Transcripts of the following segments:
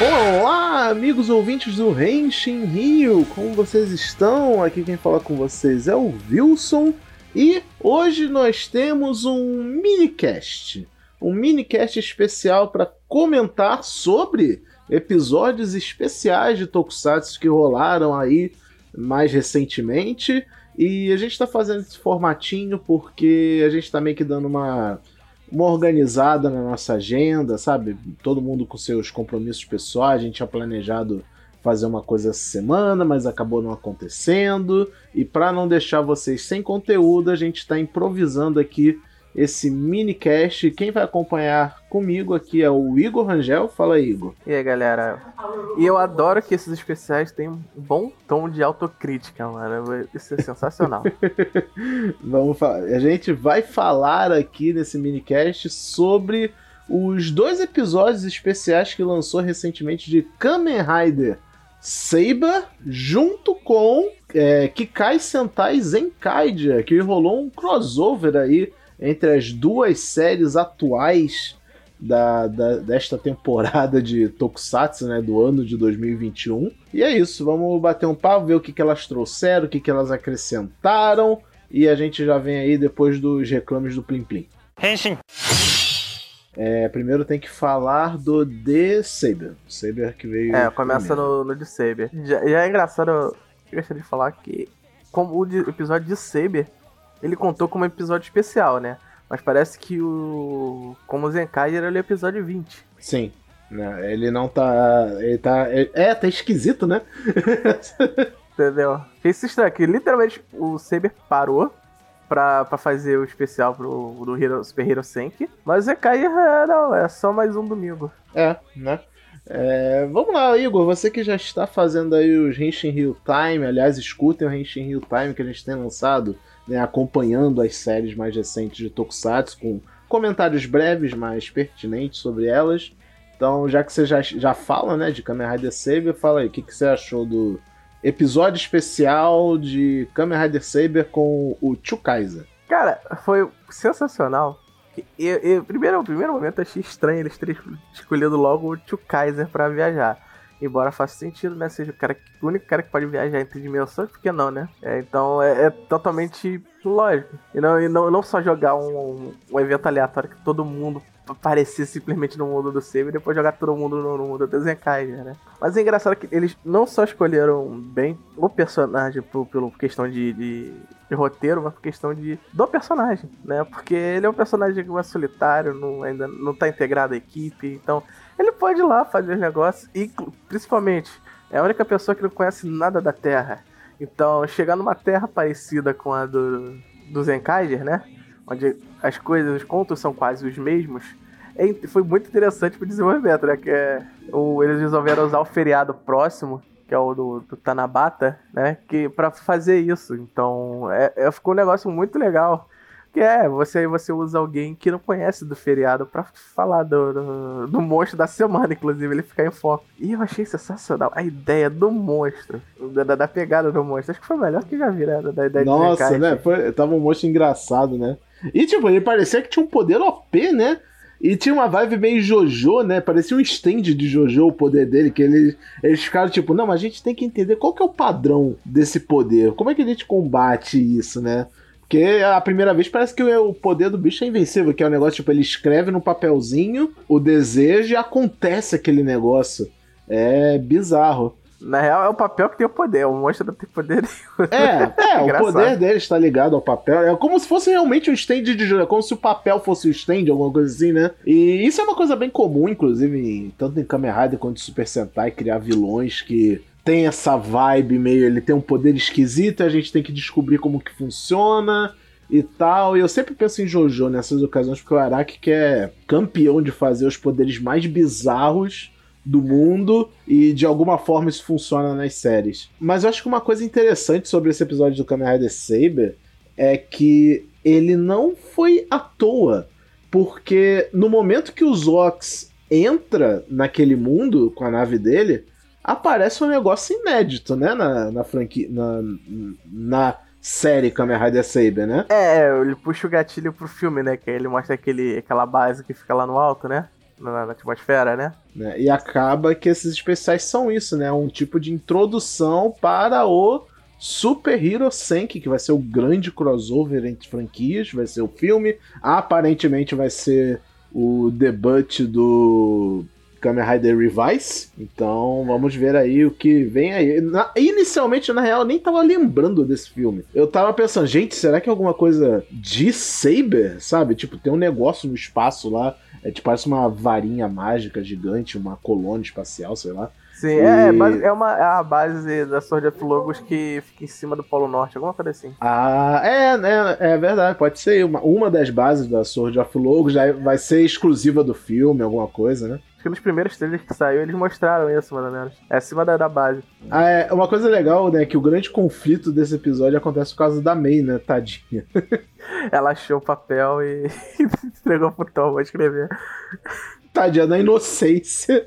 Olá, amigos ouvintes do Renshin Rio, como vocês estão? Aqui quem fala com vocês é o Wilson e hoje nós temos um minicast, um minicast especial para comentar sobre episódios especiais de Tokusatsu que rolaram aí mais recentemente. E a gente está fazendo esse formatinho porque a gente está meio que dando uma uma organizada na nossa agenda, sabe? Todo mundo com seus compromissos pessoais. A gente tinha planejado fazer uma coisa essa semana, mas acabou não acontecendo. E para não deixar vocês sem conteúdo, a gente está improvisando aqui esse minicast. Quem vai acompanhar comigo aqui é o Igor Rangel. Fala Igor. E aí, galera? E eu adoro que esses especiais têm um bom tom de autocrítica, mano. Isso é sensacional. Vamos falar. A gente vai falar aqui nesse minicast sobre os dois episódios especiais que lançou recentemente de Kamen Rider Saber junto com é, Kikai Sentai Zenkaidia, que rolou um crossover aí entre as duas séries atuais da, da, desta temporada de Tokusatsu, né, do ano de 2021. E é isso, vamos bater um papo, ver o que, que elas trouxeram, o que, que elas acrescentaram, e a gente já vem aí depois dos reclames do Plim Plim. Henshin! É, primeiro tem que falar do The Saber. Saber que veio. É, começa no, no The Saber. Já, já é engraçado, eu gostaria de falar que, como o episódio de Saber ele contou como episódio especial, né? Mas parece que o. Como o Zenkai era o episódio 20. Sim. Né? Ele não tá. Ele tá. É, tá esquisito, né? Entendeu? Fez estranho, que literalmente o Saber parou pra, pra fazer o especial pro, do Hero, Super Hero Senki. Mas o Zenkai é, não, é só mais um domingo. É, né? É, vamos lá, Igor, você que já está fazendo aí os Henshin Hill Time, aliás, escutem o Henshin Hill Time que a gente tem lançado né, acompanhando as séries mais recentes de Tokusatsu, com comentários breves, mas pertinentes sobre elas. Então, já que você já, já fala né, de Kamen Rider Saber, fala aí, o que, que você achou do episódio especial de Kamen Rider Saber com o Chukaiser? Cara, foi sensacional. Eu, eu, primeiro, primeiro momento achei estranho eles terem escolhido logo o Chukaiser para viajar. Embora faça sentido, né? Seja o, cara, o único cara que pode viajar entre dimensões, por que não, né? É, então é, é, totalmente lógico. E não, e não, não só jogar um, um evento aleatório que todo mundo aparecer simplesmente no mundo do Save e depois jogar todo mundo no, mundo do Zenkai, né? Mas é engraçado que eles não só escolheram bem o personagem por, pelo questão de, de, de, roteiro, mas por questão de do personagem, né? Porque ele é um personagem que é solitário, não, ainda não tá integrado à equipe, então ele pode ir lá fazer os negócios e, principalmente, é a única pessoa que não conhece nada da Terra. Então, chegar numa Terra parecida com a do, do Zenkaiger, né? Onde as coisas, os contos são quase os mesmos. É, foi muito interessante pro desenvolvimento, né? Que é, o, eles resolveram usar o feriado próximo, que é o do, do Tanabata, né? Que, pra fazer isso. Então, é, é, ficou um negócio muito legal. Que é, você, você usa alguém que não conhece do feriado para falar do, do, do, monstro da semana, inclusive, ele ficar em foco. E eu achei sensacional a ideia do monstro, da, da pegada do monstro. Acho que foi melhor que já vi, né? Da, ideia Nossa, né? Foi, tava um monstro engraçado, né? E tipo, ele parecia que tinha um poder OP, né? E tinha uma vibe meio Jojo, né? Parecia um stand de Jojo o poder dele, que eles, eles ficaram tipo, não, mas a gente tem que entender qual que é o padrão desse poder. Como é que a gente combate isso, né? Porque a primeira vez parece que o poder do bicho é invencível, que é um negócio, tipo, ele escreve no papelzinho o desejo e acontece aquele negócio. É bizarro. Na real, é o papel que tem o poder, o monstro não tem poder nenhum. É, é, o poder dele está ligado ao papel. É como se fosse realmente um stand de jogo, é como se o papel fosse o stand, alguma coisa assim, né? E isso é uma coisa bem comum, inclusive, tanto em Kamen Rider quanto em Super Sentai, criar vilões que tem essa vibe meio. Ele tem um poder esquisito a gente tem que descobrir como que funciona e tal. E eu sempre penso em Jojo nessas ocasiões, porque o Araki que é campeão de fazer os poderes mais bizarros do mundo e de alguma forma isso funciona nas séries. Mas eu acho que uma coisa interessante sobre esse episódio do Kamen Rider Saber é que ele não foi à toa, porque no momento que o Zox entra naquele mundo com a nave dele, aparece um negócio inédito, né? Na, na franquia. Na, na série Kamen Rider Saber, né? É, ele puxa o gatilho pro filme, né? Que ele mostra aquele, aquela base que fica lá no alto, né? na, na atmosfera, né? né? E acaba que esses especiais são isso, né? Um tipo de introdução para o Super Hero Senki, que vai ser o grande crossover entre franquias, vai ser o filme. Aparentemente vai ser o debut do Kamen Rider Revise. Então vamos ver aí o que vem aí. Na, inicialmente, na real, eu nem tava lembrando desse filme. Eu tava pensando, gente, será que é alguma coisa de Saber? Sabe? Tipo, tem um negócio no espaço lá. É tipo, parece uma varinha mágica gigante, uma colônia espacial, sei lá. Sim, e... é, é, uma, é a base da Sword of Logos que fica em cima do Polo Norte, alguma coisa assim. Ah, é, é, é verdade, pode ser. Uma, uma das bases da Sword of Logos já vai ser exclusiva do filme, alguma coisa, né? Acho que nos primeiros trailers que saiu, eles mostraram isso, mais ou menos. É acima da, da base. Ah, é, uma coisa legal, né, que o grande conflito desse episódio acontece por causa da May, né, tadinha. Ela achou o papel e entregou pro Tom pra escrever. Tadinha da inocência.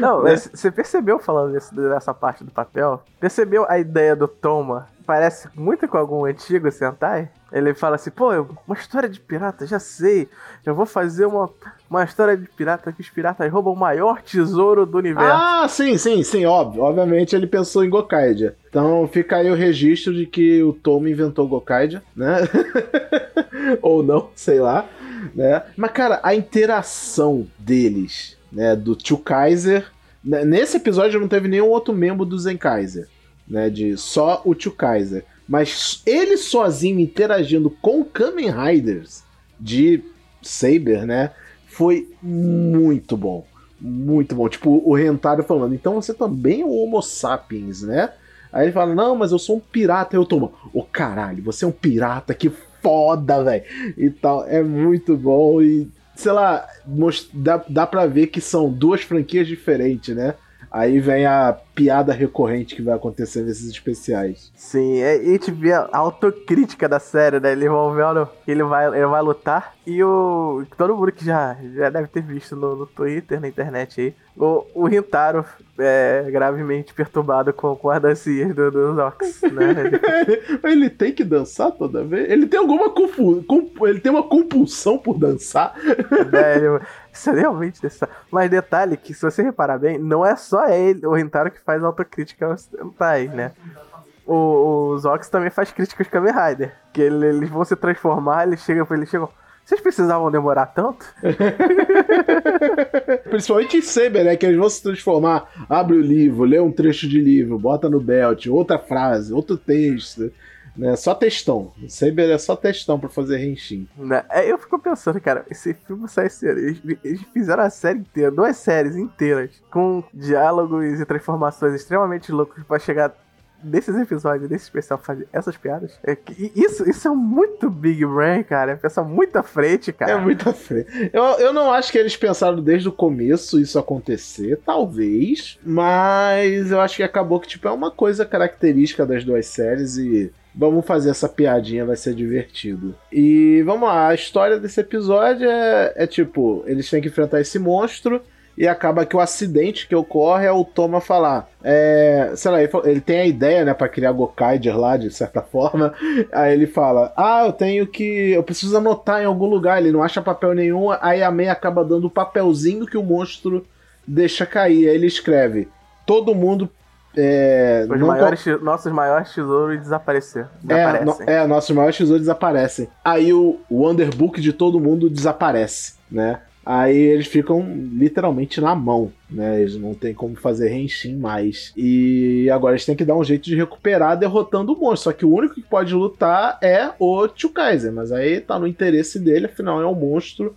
Não, né? você percebeu falando desse, dessa parte do papel? Percebeu a ideia do Toma? Parece muito com algum antigo Sentai? Ele fala assim, pô, uma história de pirata, já sei. Já vou fazer uma, uma história de pirata que os piratas roubam o maior tesouro do universo. Ah, sim, sim, sim, óbvio. Obviamente ele pensou em Gokaidia. Então fica aí o registro de que o Toma inventou Gokaidia, né? Ou não, sei lá né? Mas, cara, a interação deles, né, do Tio Kaiser. Né, nesse episódio não teve nenhum outro membro do Zen Kaiser, né? De só o Tio Kaiser. Mas ele sozinho interagindo com Kamen Riders de Saber, né? Foi muito bom. Muito bom. Tipo, o Rentaro falando, então você também é um Homo sapiens, né? Aí ele fala, não, mas eu sou um pirata. Eu tomo, ô oh, caralho, você é um pirata que foda, velho. E tal, é muito bom e, sei lá, dá, dá pra ver que são duas franquias diferentes, né? Aí vem a piada recorrente que vai acontecer nesses especiais. Sim, é, e a gente vê a autocrítica da série, né? Ele envolvendo ele vai, ele vai lutar. E o. Todo mundo que já, já deve ter visto no, no Twitter, na internet aí. O, o Rintaro é gravemente perturbado com, com a dancinha do, do Zox, né? Ele... tem que dançar toda vez? Ele tem alguma ele tem uma compulsão por dançar? É, ele... Isso é realmente Mas detalhe que, se você reparar bem, não é só ele, o Rintaro, que faz autocrítica aos Sentais, né? O, o Zox também faz críticas Kamen Rider. Que ele, eles vão se transformar, eles chegam eles chegam. Vocês precisavam demorar tanto? Principalmente em Saber, né? Que eles vão se transformar. Abre o livro, lê um trecho de livro, bota no belt, outra frase, outro texto. Né? Só textão. Saber é só textão pra fazer Henshin. Né? É, eu fico pensando, cara, esse filme sai ser. Eles, eles, fizeram a série inteira, duas séries inteiras, com diálogos e transformações extremamente loucos para chegar desses episódios, desse especial, fazer essas piadas. É, isso, isso é muito Big Brain, cara. É pensar muito à frente, cara. É muito à frente. Eu, eu não acho que eles pensaram desde o começo isso acontecer, talvez. Mas eu acho que acabou que, tipo, é uma coisa característica das duas séries e Vamos fazer essa piadinha, vai ser divertido. E vamos lá, a história desse episódio é, é tipo: eles têm que enfrentar esse monstro e acaba que o acidente que ocorre é o Toma falar. É, sei lá, ele, tem a ideia, né, para criar Gokaider lá, de certa forma. Aí ele fala: Ah, eu tenho que. Eu preciso anotar em algum lugar. Ele não acha papel nenhum. Aí a Mei acaba dando o papelzinho que o monstro deixa cair. Aí ele escreve: Todo mundo é, Os maiores, nossos maiores tesouros desaparecer, desaparecem. É, no, é, nossos maiores tesouros desaparecem. Aí o Wonderbook de todo mundo desaparece, né? Aí eles ficam literalmente na mão, né? Eles não tem como fazer Henshin mais. E agora eles têm que dar um jeito de recuperar derrotando o monstro. Só que o único que pode lutar é o Kaiser. Mas aí tá no interesse dele, afinal é um monstro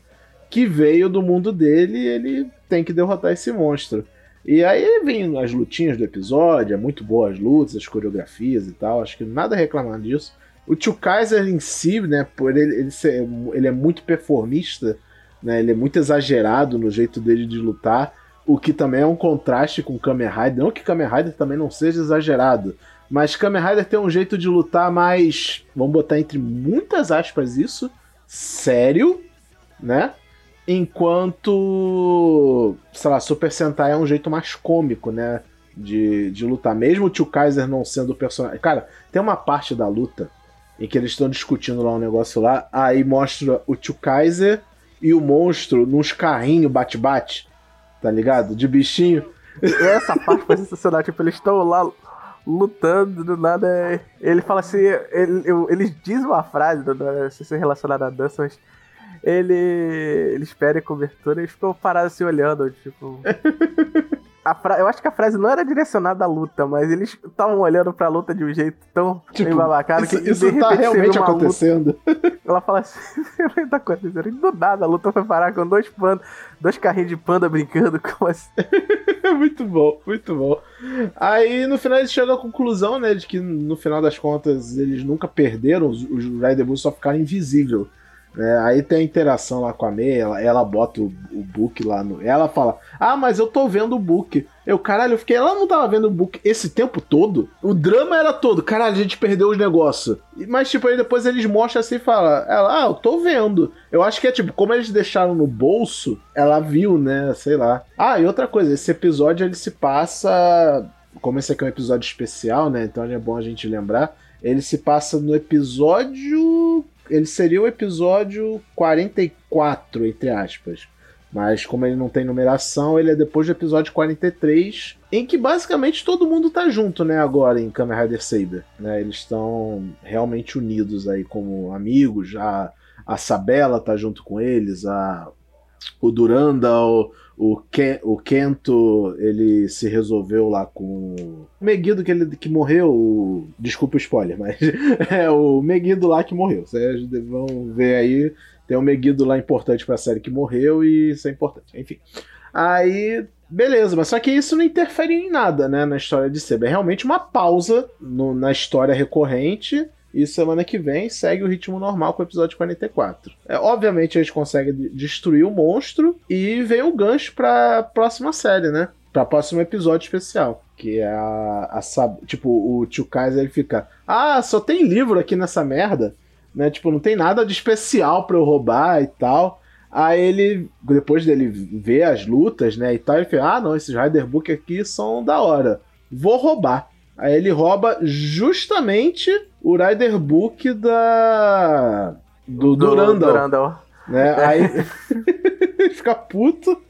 que veio do mundo dele e ele tem que derrotar esse monstro. E aí vem as lutinhas do episódio, é muito boa as lutas, as coreografias e tal, acho que nada reclamar disso. O Tio Kaiser em si, né, por ele, ele, ser, ele é muito performista, né, ele é muito exagerado no jeito dele de lutar, o que também é um contraste com Kamen Rider. Não que Kamen Rider também não seja exagerado, mas Kamen Rider tem um jeito de lutar mais, vamos botar entre muitas aspas isso, sério, né? Enquanto, sei lá, Super Sentai é um jeito mais cômico, né? De, de lutar. Mesmo o Tio Kaiser não sendo o personagem. Cara, tem uma parte da luta em que eles estão discutindo lá um negócio lá, aí mostra o Tio Kaiser e o monstro nos carrinhos bate-bate, tá ligado? De bichinho. Essa parte foi sensacional, tipo, eles estão lá lutando, do nada. Ele fala assim, ele, eles dizem uma frase, não sei se é relacionada à dança, mas ele, ele espera a cobertura e ficou parado assim olhando, tipo. Fra... Eu acho que a frase não era direcionada à luta, mas eles estavam olhando pra luta de um jeito tão tipo, babacado que isso tá realmente acontecendo. Luta... Ela fala assim: tá acontecendo. E do nada a luta foi parar com dois panda, dois carrinhos de panda brincando. Como assim? muito bom, muito bom. Aí no final eles chegam à conclusão, né, de que no final das contas eles nunca perderam, os, os Rider Bulls só ficaram invisíveis. É, aí tem a interação lá com a May, ela, ela bota o, o book lá no. Ela fala: Ah, mas eu tô vendo o book. Eu, caralho, eu fiquei. Ela não tava vendo o book esse tempo todo? O drama era todo. Caralho, a gente perdeu os negócios. Mas, tipo, aí depois eles mostram assim e falam: Ela, ah, eu tô vendo. Eu acho que é tipo, como eles deixaram no bolso, ela viu, né? Sei lá. Ah, e outra coisa, esse episódio ele se passa. Como esse aqui é um episódio especial, né? Então é bom a gente lembrar. Ele se passa no episódio ele seria o episódio 44, entre aspas. Mas como ele não tem numeração, ele é depois do episódio 43, em que basicamente todo mundo tá junto, né, agora em Kamen Rider Saber. Né? Eles estão realmente unidos aí como amigos, a, a Sabela tá junto com eles, a, o Durandal, o, Ken, o Kento, ele se resolveu lá com o Meguido que, ele, que morreu. O, desculpa o spoiler, mas é o Meguido lá que morreu. Vocês vão ver aí. Tem um Meguido lá importante pra série que morreu e isso é importante. Enfim. Aí, beleza, mas só que isso não interfere em nada, né, na história de Seba. É realmente uma pausa no, na história recorrente e semana que vem segue o ritmo normal com o episódio 44. É, obviamente eles conseguem destruir o monstro e vem o gancho pra próxima série, né? Pra próximo episódio especial. Que é a. a tipo, o tio Kaiser ele fica. Ah, só tem livro aqui nessa merda. Né? Tipo, não tem nada de especial pra eu roubar e tal. Aí ele, depois dele ver as lutas, né, e tal, ele fica, ah, não, esses Rider Book aqui são da hora. Vou roubar. Aí ele rouba justamente o Rider Book da. do, do Durandal. Durandal. Né? Aí ele fica puto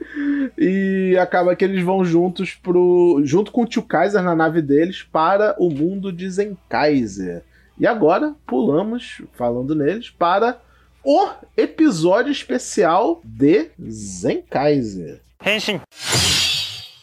e acaba que eles vão juntos pro. junto com o tio Kaiser na nave deles para o mundo de Zenkaiser. E agora pulamos, falando neles, para o episódio especial de Zenkaiser. Henshin.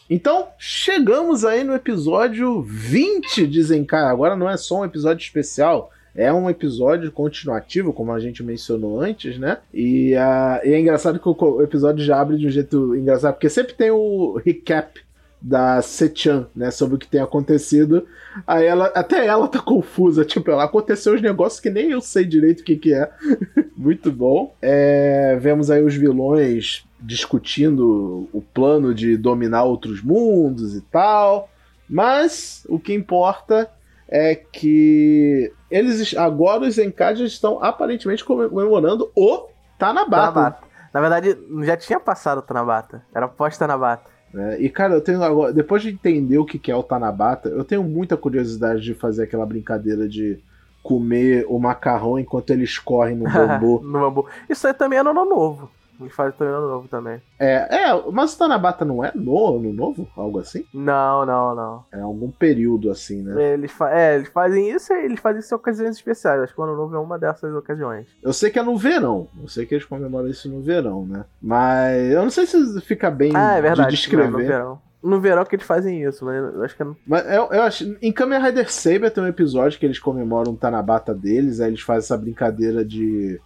Então, chegamos aí no episódio 20 de Zenkai. Agora não é só um episódio especial, é um episódio continuativo, como a gente mencionou antes, né? E, uh, e é engraçado que o episódio já abre de um jeito engraçado, porque sempre tem o recap da Sechan, né, sobre o que tem acontecido. Aí ela, até ela tá confusa, tipo, ela aconteceu os negócios que nem eu sei direito o que que é. Muito bom. É, vemos aí os vilões discutindo o plano de dominar outros mundos e tal. Mas o que importa é que eles agora os Enkajas estão aparentemente comemorando o Tanabata. Tanabata. Na verdade, já tinha passado o Tanabata. Era pós-Tanabata. É, e cara, eu tenho agora, depois de entender o que é o Tanabata, eu tenho muita curiosidade de fazer aquela brincadeira de comer o macarrão enquanto ele escorre no bambu. no bambu. Isso aí também é no ano novo. Eles fazem também ano novo também. É, é, mas o Tanabata não é no ano novo? Algo assim? Não, não, não. É algum período assim, né? Eles, é, eles fazem isso e eles fazem isso em ocasiões especiais. Acho que o ano novo é uma dessas ocasiões. Eu sei que é no verão. Eu sei que eles comemoram isso no verão, né? Mas eu não sei se fica bem ah, é verdade, de descrever. no verão no verão que eles fazem isso, mas eu acho que é... Mas eu, eu acho. Em Kamen Rider Saber tem um episódio que eles comemoram o Tanabata deles, aí eles fazem essa brincadeira de.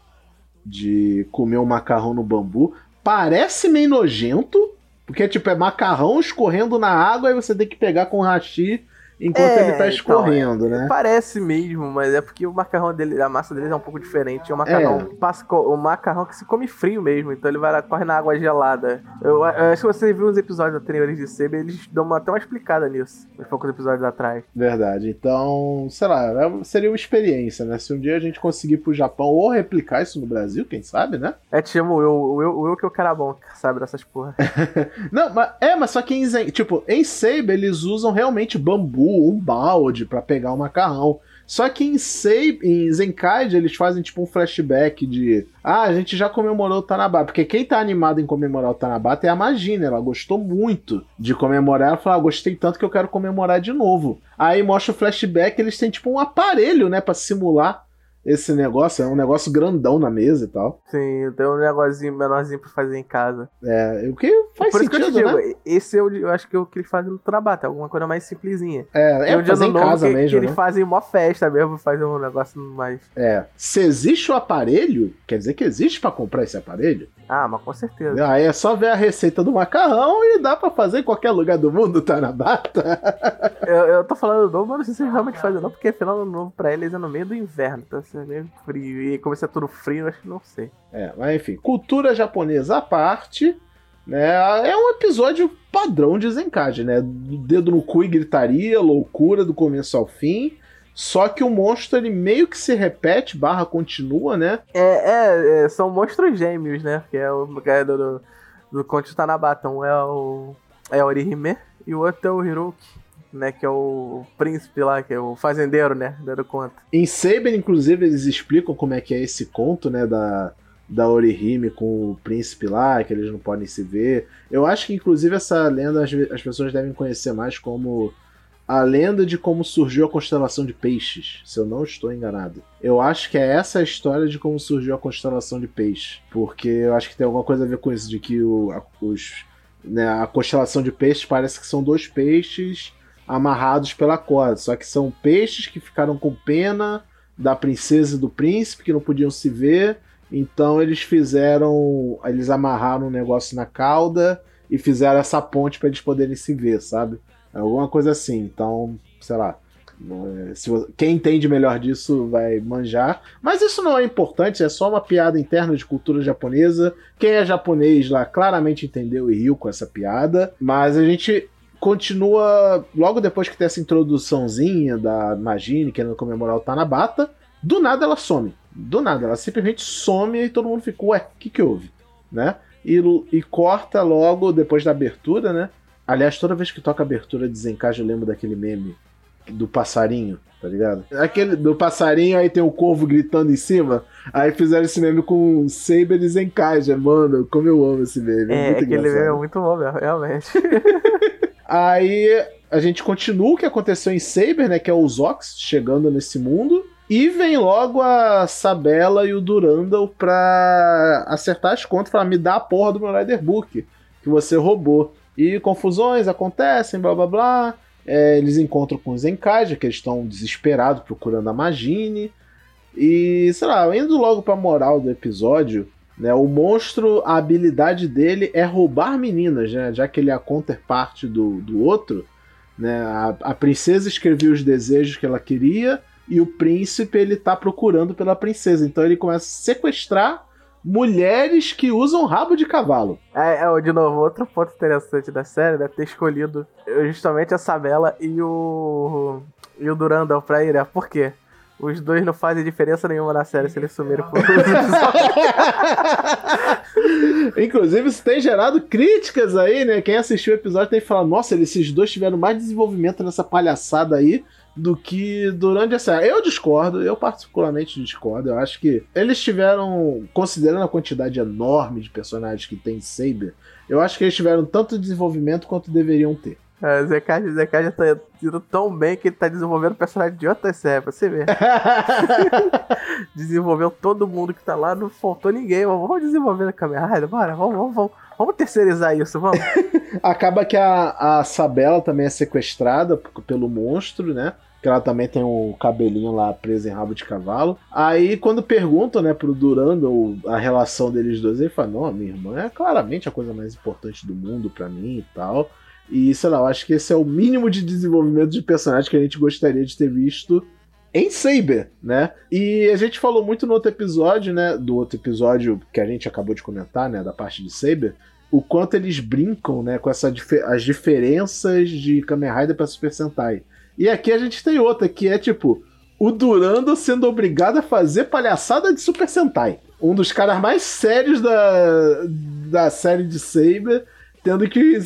De comer um macarrão no bambu. Parece meio nojento, porque tipo, é macarrão escorrendo na água, aí você tem que pegar com hashi enquanto é, ele tá então, escorrendo, então, né? Parece mesmo, mas é porque o macarrão dele, a massa dele é um pouco diferente. É um macarrão, é. passa, o macarrão que se come frio mesmo, então ele vai corre na água gelada. Eu, eu acho que você viu uns episódios anteriores de Seba, eles dão uma, até uma explicada nisso, uns poucos episódios atrás. Verdade. Então, sei lá, é, seria uma experiência, né? Se um dia a gente conseguir ir pro Japão ou replicar isso no Brasil, quem sabe, né? É, te chamo eu, o eu, eu que é o cara bom, sabe dessas porra. Não, mas é, mas só que em, tipo, em Seiba eles usam realmente bambu baú, um balde para pegar o macarrão. Só que em, Sei, em Zenkaide eles fazem tipo um flashback de ah, a gente já comemorou o Tanabata. Porque quem tá animado em comemorar o Tanabata é a Magina. Ela gostou muito de comemorar. Ela falou: ah, gostei tanto que eu quero comemorar de novo. Aí mostra o flashback, eles têm tipo um aparelho, né, para simular esse negócio. É um negócio grandão na mesa e tal. Sim, tem um negocinho menorzinho pra fazer em casa. É, o que faz Por sentido, isso que eu digo, né? esse eu, eu acho que é o que eles fazem no Trabata, alguma coisa mais simplesinha. É, é um dia fazer do em casa que, mesmo, que né? eles fazem uma festa mesmo, fazem um negócio mais. É. Se existe o aparelho, quer dizer que existe pra comprar esse aparelho. Ah, mas com certeza. Aí é só ver a receita do macarrão e dá pra fazer em qualquer lugar do mundo, tá Tanabata. Eu, eu tô falando novo, mas não sei se realmente fazem não, porque final do novo pra eles é no meio do inverno, então assim, é meio frio. E como é tudo frio, eu acho que não sei. É, mas enfim, cultura japonesa à parte, né? É um episódio padrão de Zenkage, né? Dedo no cu e gritaria, loucura do começo ao fim. Só que o monstro ele meio que se repete, barra continua, né? É, é, é, são monstros gêmeos, né? Que é o que é do, do, do Conte Tanabata. Um é o, é o Orihime e o outro é o Hiroki, né? Que é o príncipe lá, que é o fazendeiro, né? Dando conta. Em Saber, inclusive, eles explicam como é que é esse conto, né? Da, da Orihime com o príncipe lá, que eles não podem se ver. Eu acho que, inclusive, essa lenda as, as pessoas devem conhecer mais como a lenda de como surgiu a constelação de peixes, se eu não estou enganado. Eu acho que é essa a história de como surgiu a constelação de peixes, porque eu acho que tem alguma coisa a ver com isso, de que o, a, os, né, a constelação de peixes parece que são dois peixes amarrados pela corda, só que são peixes que ficaram com pena da princesa e do príncipe, que não podiam se ver, então eles fizeram, eles amarraram um negócio na cauda e fizeram essa ponte para eles poderem se ver, sabe? Alguma coisa assim. Então, sei lá. é, se vo- quem entende melhor disso vai manjar. Mas isso não é importante, é só uma piada interna de cultura japonesa. Quem é japonês lá claramente entendeu e riu com essa piada. Mas a gente continua. Logo depois que tem essa introduçãozinha da Magine querendo comemorar o Tanabata, do nada ela some. Do nada, ela simplesmente some e todo mundo fica, ué, o que, que houve? Né? E, e corta logo depois da abertura, né? Aliás, toda vez que toca abertura de eu lembro daquele meme do passarinho, tá ligado? Aquele do passarinho, aí tem o corvo gritando em cima. Aí fizeram esse meme com Saber e mano. Como eu amo esse meme. É, muito aquele engraçado. meme é muito bom realmente. Aí a gente continua o que aconteceu em Saber, né? Que é o Zox chegando nesse mundo. E vem logo a Sabela e o Durandal pra acertar as contas, falar, me dá a porra do meu Rider Book que você roubou. E confusões acontecem, blá blá blá. É, eles encontram com os Zenkaja, que eles estão desesperados procurando a Magine. E, sei lá, indo logo pra moral do episódio, né? O monstro, a habilidade dele é roubar meninas, né? Já que ele é a counterpart do, do outro, né? A, a princesa escrevia os desejos que ela queria e o príncipe ele tá procurando pela princesa. Então ele começa a sequestrar mulheres que usam rabo de cavalo. É, é, de novo, outro ponto interessante da série deve ter escolhido justamente a Sabela e o. e o Durandal pra ir, né? Por quê? Os dois não fazem diferença nenhuma na série se eles sumirem por. Inclusive, isso tem gerado críticas aí, né? Quem assistiu o episódio tem que falar: nossa, esses dois tiveram mais desenvolvimento nessa palhaçada aí do que durante essa. Eu discordo, eu particularmente discordo. Eu acho que eles tiveram, considerando a quantidade enorme de personagens que tem em Saber, eu acho que eles tiveram tanto desenvolvimento quanto deveriam ter. É, Zekai, Zekai já tá indo tão bem que ele tá desenvolvendo personagem de outra série, pra você ver. Desenvolveu todo mundo que tá lá, não faltou ninguém. Vamos desenvolver a Kamen Rider, bora, vamos, vamos, vamos. Vamos terceirizar isso, vamos. Acaba que a, a Sabela também é sequestrada pelo monstro, né? Que ela também tem um cabelinho lá preso em rabo de cavalo. Aí, quando perguntam, né, pro Durando a relação deles dois, ele fala: Não, minha irmã é claramente a coisa mais importante do mundo pra mim e tal. E sei lá, eu acho que esse é o mínimo de desenvolvimento de personagem que a gente gostaria de ter visto em Saber, né? E a gente falou muito no outro episódio, né? Do outro episódio que a gente acabou de comentar, né? Da parte de Saber, o quanto eles brincam, né? Com essa dife- as diferenças de Kamen Rider pra Super Sentai. E aqui a gente tem outra, que é tipo o Durando sendo obrigado a fazer palhaçada de Super Sentai. Um dos caras mais sérios da, da série de Saber, tendo que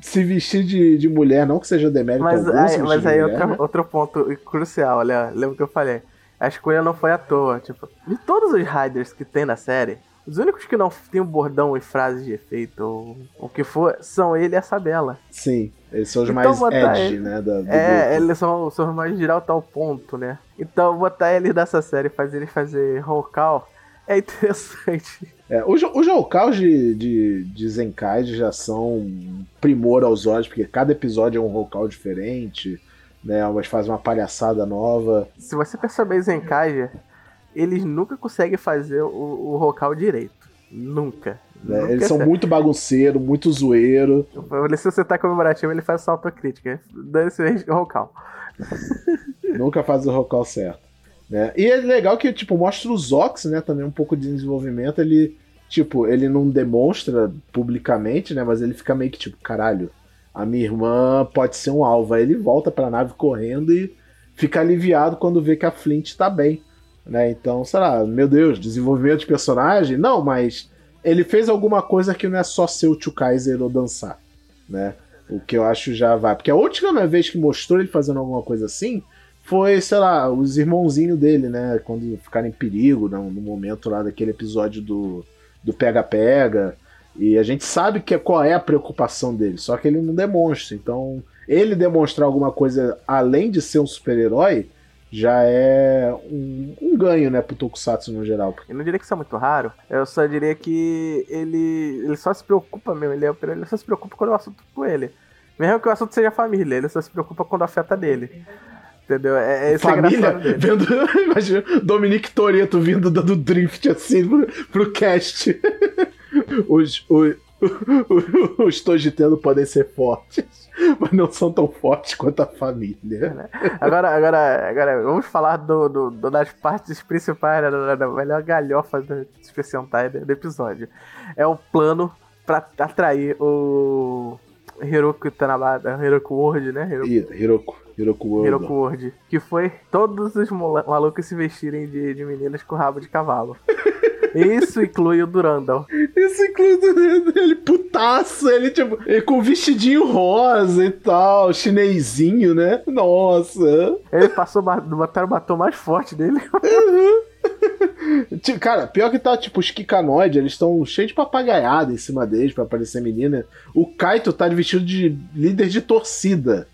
se vestir de, de mulher, não que seja demérito Mas algum, aí, mas aí mulher, outro, né? outro ponto crucial, olha, lembra que eu falei? A escolha não foi à toa, tipo, de todos os Riders que tem na série, os únicos que não tem um bordão e frases de efeito ou o que for, são ele e a Sabela. Sim, eles são os Então mais edgy, ele- né? Da, É, grupo. eles são, são os mais direto ao ponto, né? Então botar eles dessa série, fazer eles fazer roll call, é interessante. É, os, os de, de, de Zenkai já são um primor aos olhos, porque cada episódio é um Roukal diferente, né? Umas fazem uma palhaçada nova. Se você perceber em Zenkaja, eles nunca conseguem fazer o, o roll call direito. Nunca. né? Nunca Eles são muito bagunceiro, muito zoeiro. Se você tá comemorativo, ele faz essa autocrítica. Dane-se o roll call. nunca faz o Roukal certo. Né? E é legal que, tipo, mostra os Ox, né? Também um pouco de desenvolvimento. Ele, tipo, ele não demonstra publicamente, né? Mas ele fica meio que tipo, caralho, a minha irmã pode ser um alvo. Aí ele volta pra nave correndo e fica aliviado quando vê que a Flint tá bem. Né? Então, sei lá, meu Deus, desenvolvimento de personagem? Não, mas ele fez alguma coisa que não é só ser o Tio Kaiser ou dançar, né? O que eu acho já vai. Porque a última vez que mostrou ele fazendo alguma coisa assim foi, sei lá, os irmãozinhos dele, né? Quando ficaram em perigo, no, no momento lá daquele episódio do pega-pega. E a gente sabe que, qual é a preocupação dele, só que ele não demonstra. Então, ele demonstrar alguma coisa além de ser um super-herói já é um, um ganho, né, pro Tokusatsu no geral. Eu não diria que isso é muito raro, eu só diria que ele, ele só se preocupa mesmo, ele, é- ele só se preocupa quando o assunto é com ele. Mesmo que o assunto seja família, ele só se preocupa quando afeta dele. Entendeu? É, é é Família, vendo, imagina, Dominique Toretto vindo dando drift assim pro, pro cast. Os, os, os Tojitendo podem ser fortes, mas não são tão fortes quanto a família. Agora, agora, agora, vamos falar do, do- do- das partes principais, né, da, da melhor galhofa do Super Sentai do, do episódio. É o plano pra atrair o Hiroku Tanabata, Hiroku World, né? Hiroku, Ih, Hiroku, Hiroku World. Hiroku World. Que foi todos os malucos se vestirem de, de meninas com rabo de cavalo. Isso inclui o Durandal. Isso inclui ele putaço, ele tipo, ele com vestidinho rosa e tal, chinesinho, né? Nossa. Ele passou, ba- botaram o batom mais forte dele. Tipo, Cara, pior que tá, tipo, os Kikanoid, eles estão cheios de papagaiada em cima deles pra parecer menina. O Kaito tá vestido de líder de torcida,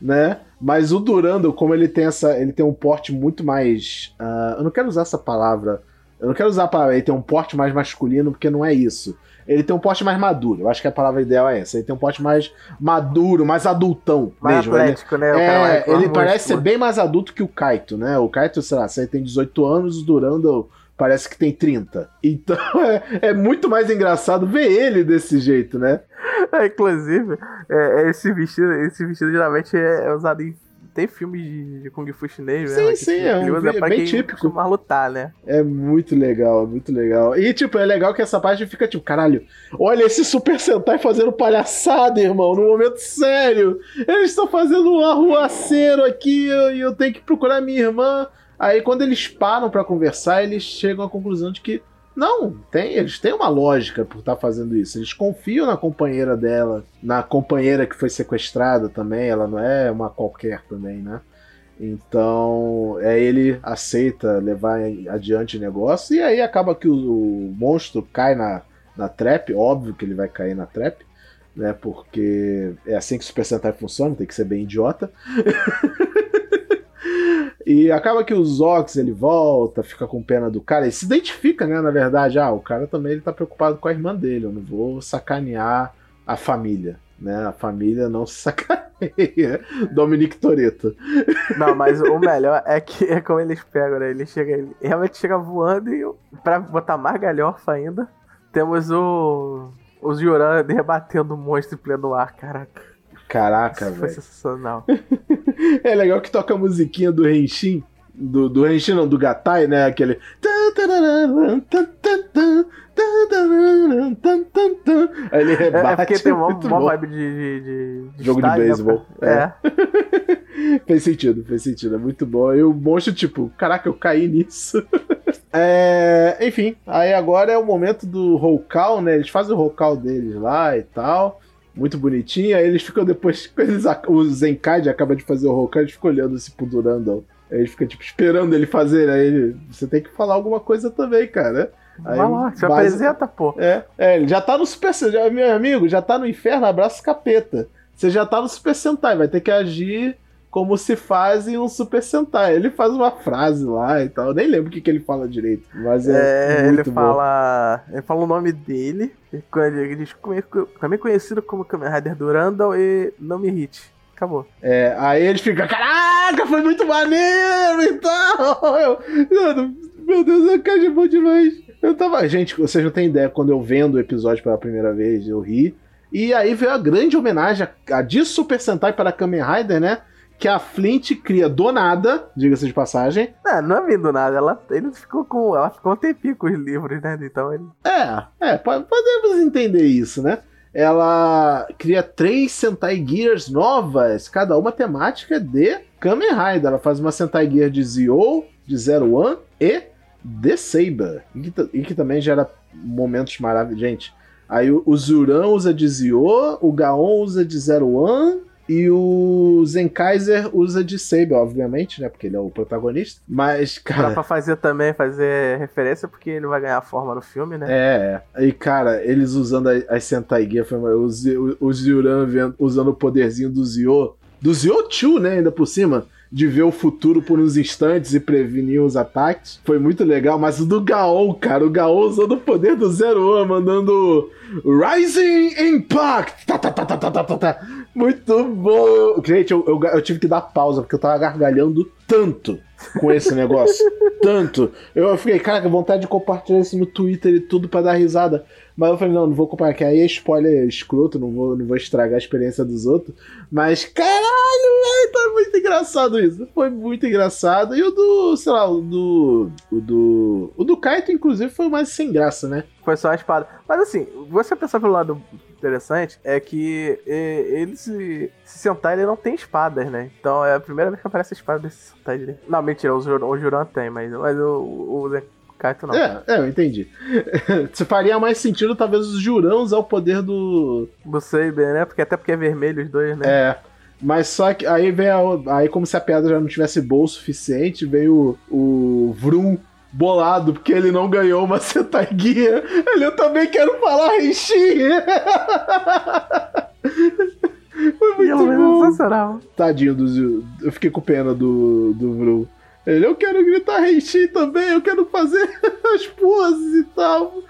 né? Mas o Durando, como ele tem essa. Ele tem um porte muito mais. ah, eu não quero usar essa palavra. Eu não quero usar a palavra. Ele tem um porte mais masculino, porque não é isso. Ele tem um porte mais maduro. Eu acho que a palavra ideal é essa. Ele tem um porte mais maduro, mais adultão Mais mesmo. Ele- atlético, né? O é, mais- com ele músculo. parece ser bem mais adulto que o Kaito, né? O Kaito, sei lá, ele tem 18 anos, o Durando parece que tem 30. Então é, é muito mais engraçado ver ele desse jeito, né? É, inclusive, é, é esse vestido, esse vestido geralmente é, é usado em. Tem filmes de, de Kung Fu chinês, Sim, né? sim, ele é um pra bem típico. lutar, né? É muito legal, é muito legal. E, tipo, é legal que essa parte fica tipo, caralho, olha esse Super Sentai fazendo palhaçada, irmão, no momento sério. Eles estão fazendo um arruaceiro aqui e eu tenho que procurar minha irmã. Aí, quando eles param pra conversar, eles chegam à conclusão de que, não, tem, eles têm uma lógica por estar fazendo isso. Eles confiam na companheira dela, na companheira que foi sequestrada também, ela não é uma qualquer também, né? Então, é ele aceita levar adiante o negócio e aí acaba que o, o monstro cai na, na trap, óbvio que ele vai cair na trap, né? Porque é assim que o Super Sentai funciona, tem que ser bem idiota. e acaba que o Zox ele volta, fica com pena do cara, ele se identifica, né? Na verdade, ah, o cara também ele tá preocupado com a irmã dele, eu não vou sacanear a família. Né, a família não se sacaneia. Dominique Toretto. Não, mas o melhor é que é como eles pegam, né? Ele chega, ele realmente chega voando e pra botar mais galhofa ainda, temos o. Os Yuran rebatendo o monstro em pleno ar, caraca. Caraca, Isso foi velho. sensacional. É legal que toca a musiquinha do Renshin. Do, do Renshin, não, do Gatai, né? Aquele. Aí ele É, rebate. é porque tem uma, uma vibe de, de, de- Jogo de né, beisebol, pra- É. Fez sentido, fez sentido. É muito bom. E o monstro, tipo, caraca, eu caí nisso. É, enfim, aí agora é o momento do roll call, né? Eles fazem o roll call deles lá e tal. Muito bonitinho. Aí eles ficam depois, eles, o Zenkad acaba de fazer o Hokage, fica olhando assim pro Durandal. Aí ele fica, tipo, esperando ele fazer. Aí ele, você tem que falar alguma coisa também, cara. Aí, Vai lá, se base... apresenta, pô. É, é, ele já tá no Super Sentai, meu amigo, já tá no inferno, abraço capeta. Você já tá no Super Sentai, vai ter que agir como se faz em um Super Sentai. Ele faz uma frase lá e tal. Eu nem lembro o que, que ele fala direito. Mas é. é ele bom. fala. Ele fala o nome dele. Ele diz também conhecido como Kamen Rider Durandal e Não Me Hit. Acabou. É, aí ele fica, caraca, foi muito maneiro e tal. Eu, meu Deus, eu quero de bom demais. Eu tava. Gente, vocês não têm ideia, quando eu vendo o episódio pela primeira vez, eu ri. E aí veio a grande homenagem a, a de Super Sentai para Kamen Rider, né? Que a Flint cria do nada, diga-se de passagem. Não, não é vindo nada, ela, ele ficou com. Ela ficou um tempinho com os livros, né? Então ele. É, é, podemos entender isso, né? Ela cria três Sentai Gears novas, cada uma temática de Kamen Rider. Ela faz uma Sentai Gear de Zio, de Zero One e The Saber. E que, e que também gera momentos maravilhosos. Gente, aí o, o Zuran usa de Zio, o Gaon usa de Zero One e o Zenkaiser usa de Saber, obviamente, né? Porque ele é o protagonista. Mas, cara. Dá pra fazer também, fazer referência, porque ele vai ganhar forma no filme, né? É, é. E, cara, eles usando as Sentai Gear, o, o, Zyuran usando o poderzinho do Zio. Do Zio 2, né? Ainda por cima de ver o futuro por uns instantes e prevenir os ataques. Foi muito legal, mas o do Gaon, cara, o Gaon usando o poder do Zero One, mandando Rising Impact! Tá, tá, tá, tá, tá, tá, tá. Muito bom! Gente, eu, eu, eu tive que dar pausa, porque eu tava gargalhando tanto com esse negócio. tanto. Eu fiquei, cara, que vontade de compartilhar isso no Twitter e tudo para dar risada. Mas eu falei, não, não vou compartilhar. Aí é spoiler escroto, não vou, não vou estragar a experiência dos outros. Mas, caralho, velho, tá muito engraçado isso. Foi muito engraçado. E o do, sei lá, o do. O do. O do Kaito, inclusive, foi mais sem graça, né? Foi só a espada. Mas assim, você pensar pelo lado interessante é que ele se, se sentar, ele não tem espadas, né? Então é a primeira vez que aparece a espada desse sentar dele. Não, mentira, o, Jur, o Juran tem, mas, mas o, o Kaito não. É, é, eu entendi. Se faria mais sentido, talvez, os Juran usar o poder do. Do Saber, né? Porque até porque é vermelho os dois, né? É. Mas só que aí vem a, aí como se a pedra já não tivesse bolso suficiente, veio o, o Vroom bolado porque ele não ganhou uma Sentai Guia. Ele, eu também quero falar Reishi. Foi muito bom. Sensacional. Tadinho do Eu fiquei com pena do, do Vru. Ele, eu quero gritar Reishi também, eu quero fazer as poses e tal.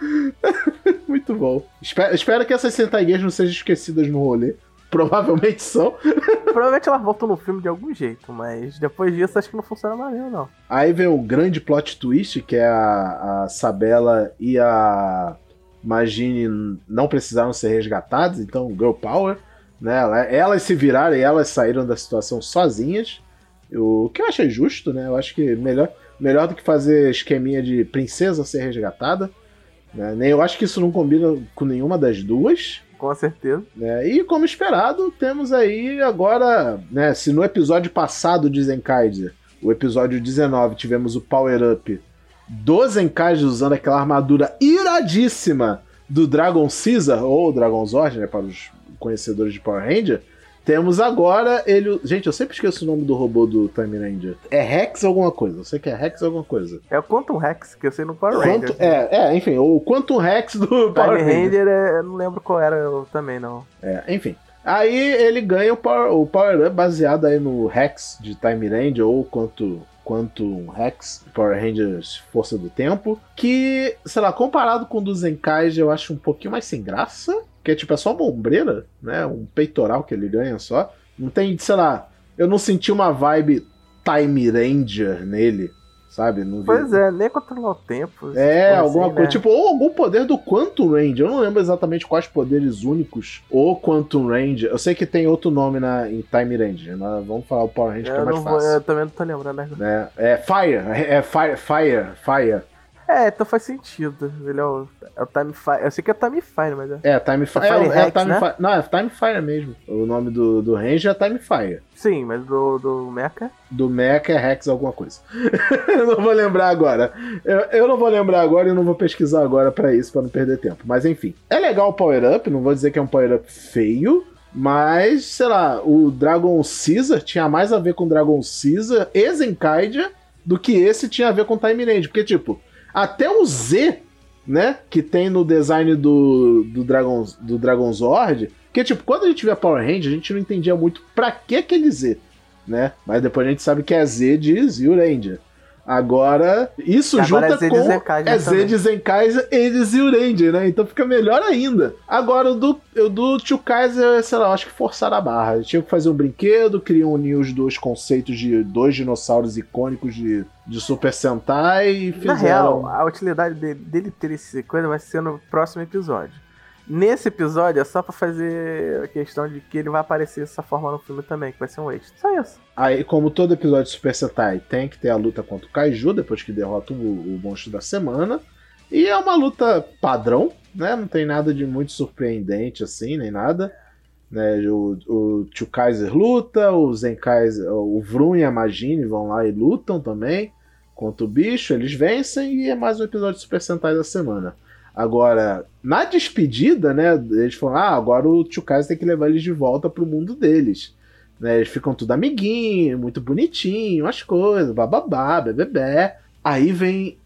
muito bom. Espero, espero que essas Sentai Guias não sejam esquecidas no rolê. Provavelmente são. Provavelmente elas voltam no filme de algum jeito, mas depois disso acho que não funciona mais não. Aí vem o grande plot twist, que é a, a Sabela e a Magine não precisaram ser resgatadas, então Girl Power, né? Elas se viraram e elas saíram da situação sozinhas. O que eu achei justo, né? Eu acho que melhor, melhor do que fazer esqueminha de princesa ser resgatada. Né? Nem eu acho que isso não combina com nenhuma das duas. Com certeza. É, e como esperado, temos aí agora, né? Se no episódio passado de Zenkaiser, o episódio 19, tivemos o Power Up do Zenkaiser usando aquela armadura iradíssima do Dragon Caesar, ou Dragon Zord, né? Para os conhecedores de Power Ranger. Temos agora ele. Gente, eu sempre esqueço o nome do robô do Time Ranger. É Rex alguma coisa. Eu sei que é Rex alguma coisa. É o Quantum Rex, que eu sei no Power Ranger. É, é, enfim, o Quantum Rex do Time Power Ranger. Ranger é, eu não lembro qual era eu também, não. É, enfim. Aí ele ganha o Power, o power Up baseado aí no Rex de Time Ranger ou quanto Quantum Rex, Power Rangers Força do Tempo, que, sei lá, comparado com o do Zenkai, eu acho um pouquinho mais sem graça. Porque, tipo, é só uma ombreira, né? Um peitoral que ele ganha só. Não tem, sei lá, eu não senti uma vibe Time Ranger nele, sabe? Não pois vi... é, nem controlar o tempo. É, alguma assim, coisa. Né? Tipo, ou algum poder do Quantum Ranger. Eu não lembro exatamente quais poderes únicos o Quantum Ranger. Eu sei que tem outro nome na, em Time Ranger. Nós vamos falar o Power Ranger eu que é mais fácil. Vou, eu também não tô lembrando, né? É, é Fire. É Fire. Fire. Fire. É, então faz sentido. Ele é o, é o Time Fire. Eu sei que é Time Fire, mas é. É, Time Fire. É, é, é Time né? Fire. Não, é Time Fire mesmo. O nome do, do Range é Time Fire. Sim, mas do, do Mecha? Do Mecha é Rex alguma coisa. eu não vou lembrar agora. Eu, eu não vou lembrar agora e não vou pesquisar agora para isso, para não perder tempo. Mas enfim. É legal o Power Up, não vou dizer que é um Power Up feio. Mas, sei lá, o Dragon Caesar tinha mais a ver com Dragon Caesar e Zenkaidia do que esse tinha a ver com Time Range. Porque, tipo, até o Z, né, que tem no design do, do, Dragon, do Dragon Zord, que tipo, quando a gente vê a Power Range, a gente não entendia muito pra que aquele Z, né? Mas depois a gente sabe que é Z de Zio Ranger. Agora, isso Agora junta é com é Z de Zenkaiser e de Zyuranger, né? Então fica melhor ainda. Agora, o do, o do Tio Kaiser, sei lá, acho que forçaram a barra. Tinha que fazer um brinquedo, queriam unir os dois conceitos de dois dinossauros icônicos de, de Super Sentai e fizeram... Na real, a utilidade dele, dele ter esse coisa vai ser no próximo episódio. Nesse episódio é só pra fazer a questão de que ele vai aparecer dessa forma no filme também, que vai ser um extra. Só isso. Aí, como todo episódio de Super Sentai, tem que ter a luta contra o Kaiju, depois que derrota o, o monstro da semana. E é uma luta padrão, né? Não tem nada de muito surpreendente assim, nem nada. Né? O, Tio Kaiser luta, o Zen Kaiser, o Vrun e a Magine vão lá e lutam também contra o bicho, eles vencem e é mais um episódio de Super Sentai da semana. Agora, na despedida, né, eles falam, ah, agora o Tio Kaiser tem que levar eles de volta pro mundo deles. Né, eles ficam tudo amiguinho, muito bonitinho, as coisas, bababá, bebê. Aí vem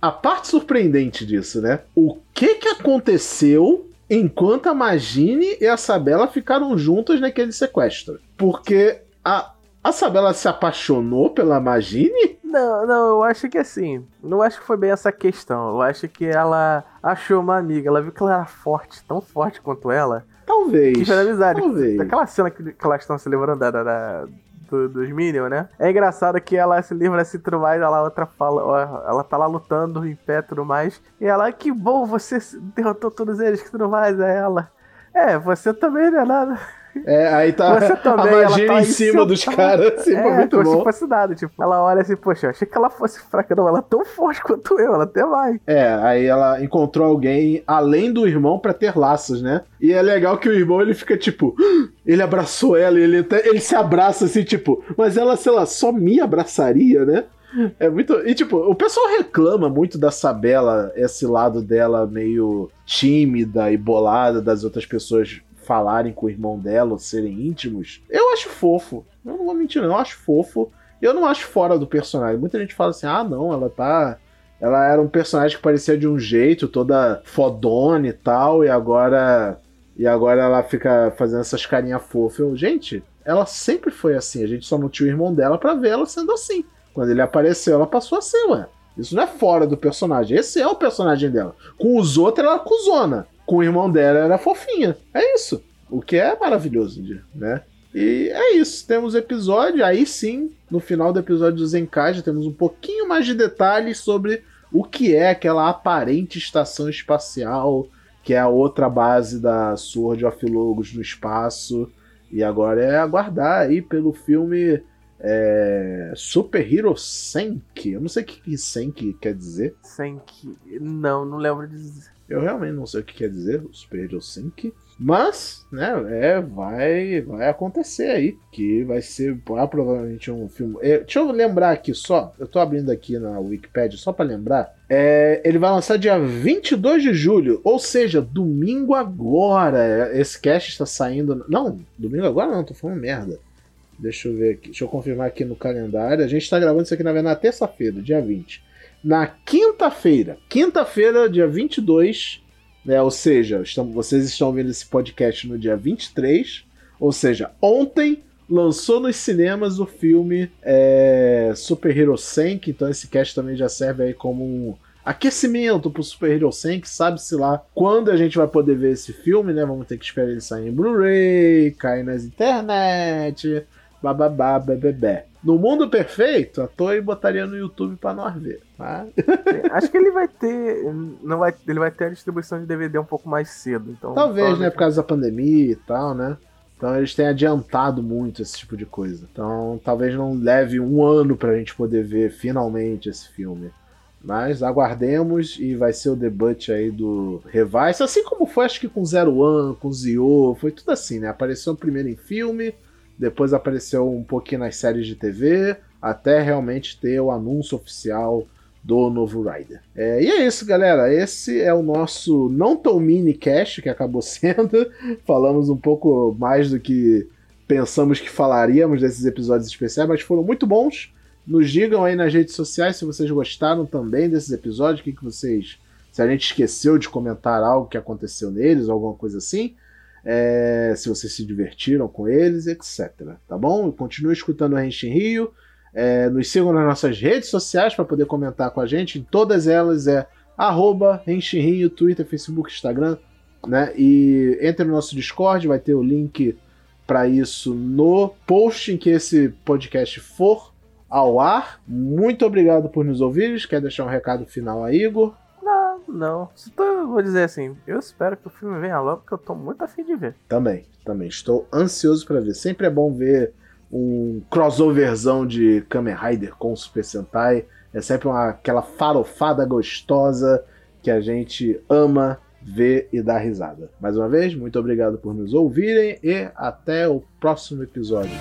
a parte surpreendente disso, né? O que que aconteceu enquanto a Magine e a Sabela ficaram juntas naquele sequestro? Porque a, a Sabela se apaixonou pela Magine? Não, não, eu acho que assim. Não acho que foi bem essa questão. Eu acho que ela achou uma amiga. Ela viu que ela era forte, tão forte quanto ela. Talvez. Que foi amizade. Talvez. Aquela cena que, que elas estão se lembrando da, da, do, dos Minions, né? É engraçado que ela se livra assim tudo mais, ela outra fala, ela tá lá lutando em pé e tudo mais. E ela, que bom, você derrotou todos eles que tudo mais, é ela. É, você também não é nada. É, aí tá também, a magia tá em cima dos caras, assim, é, muito como bom. se fosse nada, tipo, ela olha assim, poxa, achei que ela fosse fraca, não, ela é tão forte quanto eu, ela até vai. É, aí ela encontrou alguém além do irmão para ter laços, né? E é legal que o irmão, ele fica tipo, ele abraçou ela, ele, até, ele se abraça assim, tipo, mas ela, sei lá, só me abraçaria, né? É muito. E, tipo, o pessoal reclama muito da Sabela, esse lado dela meio tímida e bolada das outras pessoas falarem com o irmão dela, ou serem íntimos, eu acho fofo. Eu não vou mentir, não. Eu acho fofo. Eu não acho fora do personagem. Muita gente fala assim: ah, não, ela tá. Ela era um personagem que parecia de um jeito, toda fodona e tal, e agora. E agora ela fica fazendo essas carinhas fofas. Eu, gente, ela sempre foi assim. A gente só não tinha o irmão dela para ver ela sendo assim. Quando ele apareceu, ela passou a ser, ué. Isso não é fora do personagem. Esse é o personagem dela. Com os outros, ela é cuzona com o irmão dela era fofinha. É isso. O que é maravilhoso, né? E é isso. Temos episódio. Aí sim, no final do episódio do Zenkaija, temos um pouquinho mais de detalhes sobre o que é aquela aparente estação espacial, que é a outra base da Sword of Logos no espaço. E agora é aguardar aí pelo filme é, Super Hero Senki. Eu não sei o que Senki quer dizer. Senki. Não, não lembro de dizer. Eu realmente não sei o que quer dizer Super Hero Sync. Mas, né, é, vai, vai acontecer aí. Que vai ser provavelmente um filme. É, deixa eu lembrar aqui só. Eu tô abrindo aqui na Wikipedia só para lembrar. É, ele vai lançar dia 22 de julho, ou seja, domingo agora. Esse cast está saindo. Não, domingo agora não, tô falando merda. Deixa eu ver aqui. Deixa eu confirmar aqui no calendário. A gente está gravando isso aqui na verdade na terça-feira, dia 20 na quinta-feira, quinta-feira, dia 22, né, ou seja, estão, vocês estão vendo esse podcast no dia 23, ou seja, ontem lançou nos cinemas o filme é, Super Hero Senki, então esse cast também já serve aí como um aquecimento pro Super Hero Senki, sabe-se lá quando a gente vai poder ver esse filme, né? Vamos ter que esperar ele sair em Blu-ray, cair nas internet, bababá, bebê. No mundo perfeito, a Toei botaria no YouTube pra nós ver. Tá? Acho que ele vai ter. Não vai, ele vai ter a distribuição de DVD um pouco mais cedo. Então, Talvez, né? Por causa da pandemia e tal, né? Então eles têm adiantado muito esse tipo de coisa. Então talvez não leve um ano pra gente poder ver finalmente esse filme. Mas aguardemos e vai ser o debut aí do Revice, assim como foi acho que com Zero One, com Zio, foi tudo assim, né? Apareceu primeiro em filme, depois apareceu um pouquinho nas séries de TV, até realmente ter o anúncio oficial do novo Rider. É, e é isso, galera. Esse é o nosso não tão mini cast que acabou sendo. Falamos um pouco mais do que pensamos que falaríamos desses episódios especiais, mas foram muito bons. Nos digam aí nas redes sociais se vocês gostaram também desses episódios, o que, que vocês. Se a gente esqueceu de comentar algo que aconteceu neles, alguma coisa assim. É, se vocês se divertiram com eles, etc. Tá bom? Continue escutando a Renshin Rio. É, nos sigam nas nossas redes sociais para poder comentar com a gente. Em todas elas é arroba Rio, Twitter, Facebook, Instagram. Né? E entre no nosso Discord, vai ter o link para isso no post em que esse podcast for ao ar. Muito obrigado por nos ouvir. Quer deixar um recado final aí, Igor? Não. Então, vou dizer assim, eu espero que o filme venha logo, porque eu tô muito afim de ver. Também, também. Estou ansioso para ver. Sempre é bom ver um crossoverzão de Kamen Rider com Super Sentai. É sempre uma, aquela farofada gostosa que a gente ama ver e dar risada. Mais uma vez, muito obrigado por nos ouvirem e até o próximo episódio.